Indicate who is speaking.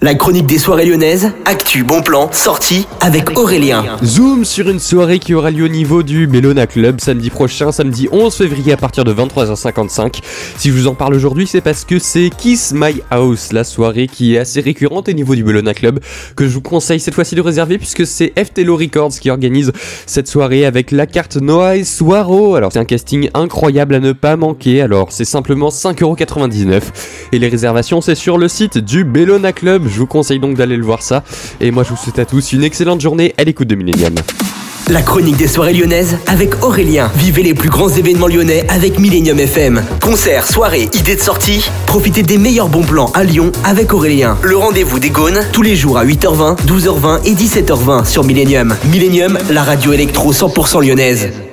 Speaker 1: La chronique des soirées lyonnaises, actu, bon plan, sortie avec Aurélien.
Speaker 2: Zoom sur une soirée qui aura lieu au niveau du Bellona Club samedi prochain, samedi 11 février à partir de 23h55. Si je vous en parle aujourd'hui, c'est parce que c'est Kiss My House, la soirée qui est assez récurrente au niveau du Bellona Club, que je vous conseille cette fois-ci de réserver puisque c'est FTLO Records qui organise cette soirée avec la carte Noah et Swaro. Alors c'est un casting incroyable à ne pas manquer, alors c'est simplement 5,99€ et les réservations c'est sur le site du Bellona Club. Je vous conseille donc d'aller le voir ça. Et moi, je vous souhaite à tous une excellente journée à l'écoute de Millennium.
Speaker 1: La chronique des soirées lyonnaises avec Aurélien. Vivez les plus grands événements lyonnais avec Millennium FM. Concerts, soirées, idées de sortie. Profitez des meilleurs bons plans à Lyon avec Aurélien. Le rendez-vous des Gaunes tous les jours à 8h20, 12h20 et 17h20 sur Millennium. Millennium, la radio électro 100% lyonnaise.